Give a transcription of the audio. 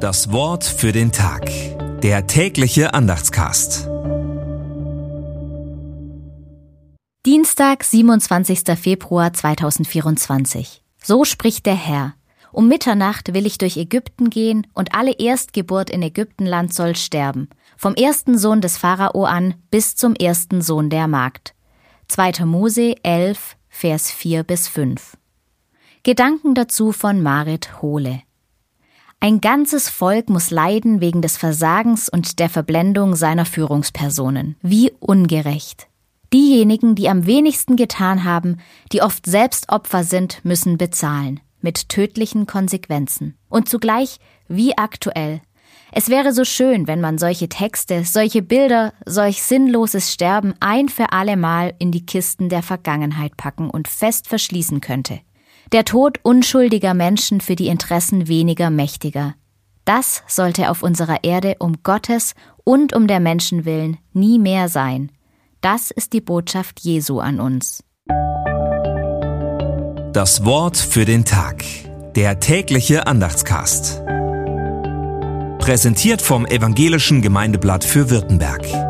Das Wort für den Tag. Der tägliche Andachtscast. Dienstag, 27. Februar 2024. So spricht der Herr. Um Mitternacht will ich durch Ägypten gehen, und alle Erstgeburt in Ägyptenland soll sterben, vom ersten Sohn des Pharao an bis zum ersten Sohn der Magd. 2. Mose 11, Vers 4 bis 5. Gedanken dazu von Marit Hohle. Ein ganzes Volk muss leiden wegen des Versagens und der Verblendung seiner Führungspersonen. Wie ungerecht. Diejenigen, die am wenigsten getan haben, die oft selbst Opfer sind, müssen bezahlen. Mit tödlichen Konsequenzen. Und zugleich, wie aktuell. Es wäre so schön, wenn man solche Texte, solche Bilder, solch sinnloses Sterben ein für alle Mal in die Kisten der Vergangenheit packen und fest verschließen könnte. Der Tod unschuldiger Menschen für die Interessen weniger Mächtiger. Das sollte auf unserer Erde um Gottes und um der Menschen willen nie mehr sein. Das ist die Botschaft Jesu an uns. Das Wort für den Tag. Der tägliche Andachtscast. Präsentiert vom Evangelischen Gemeindeblatt für Württemberg.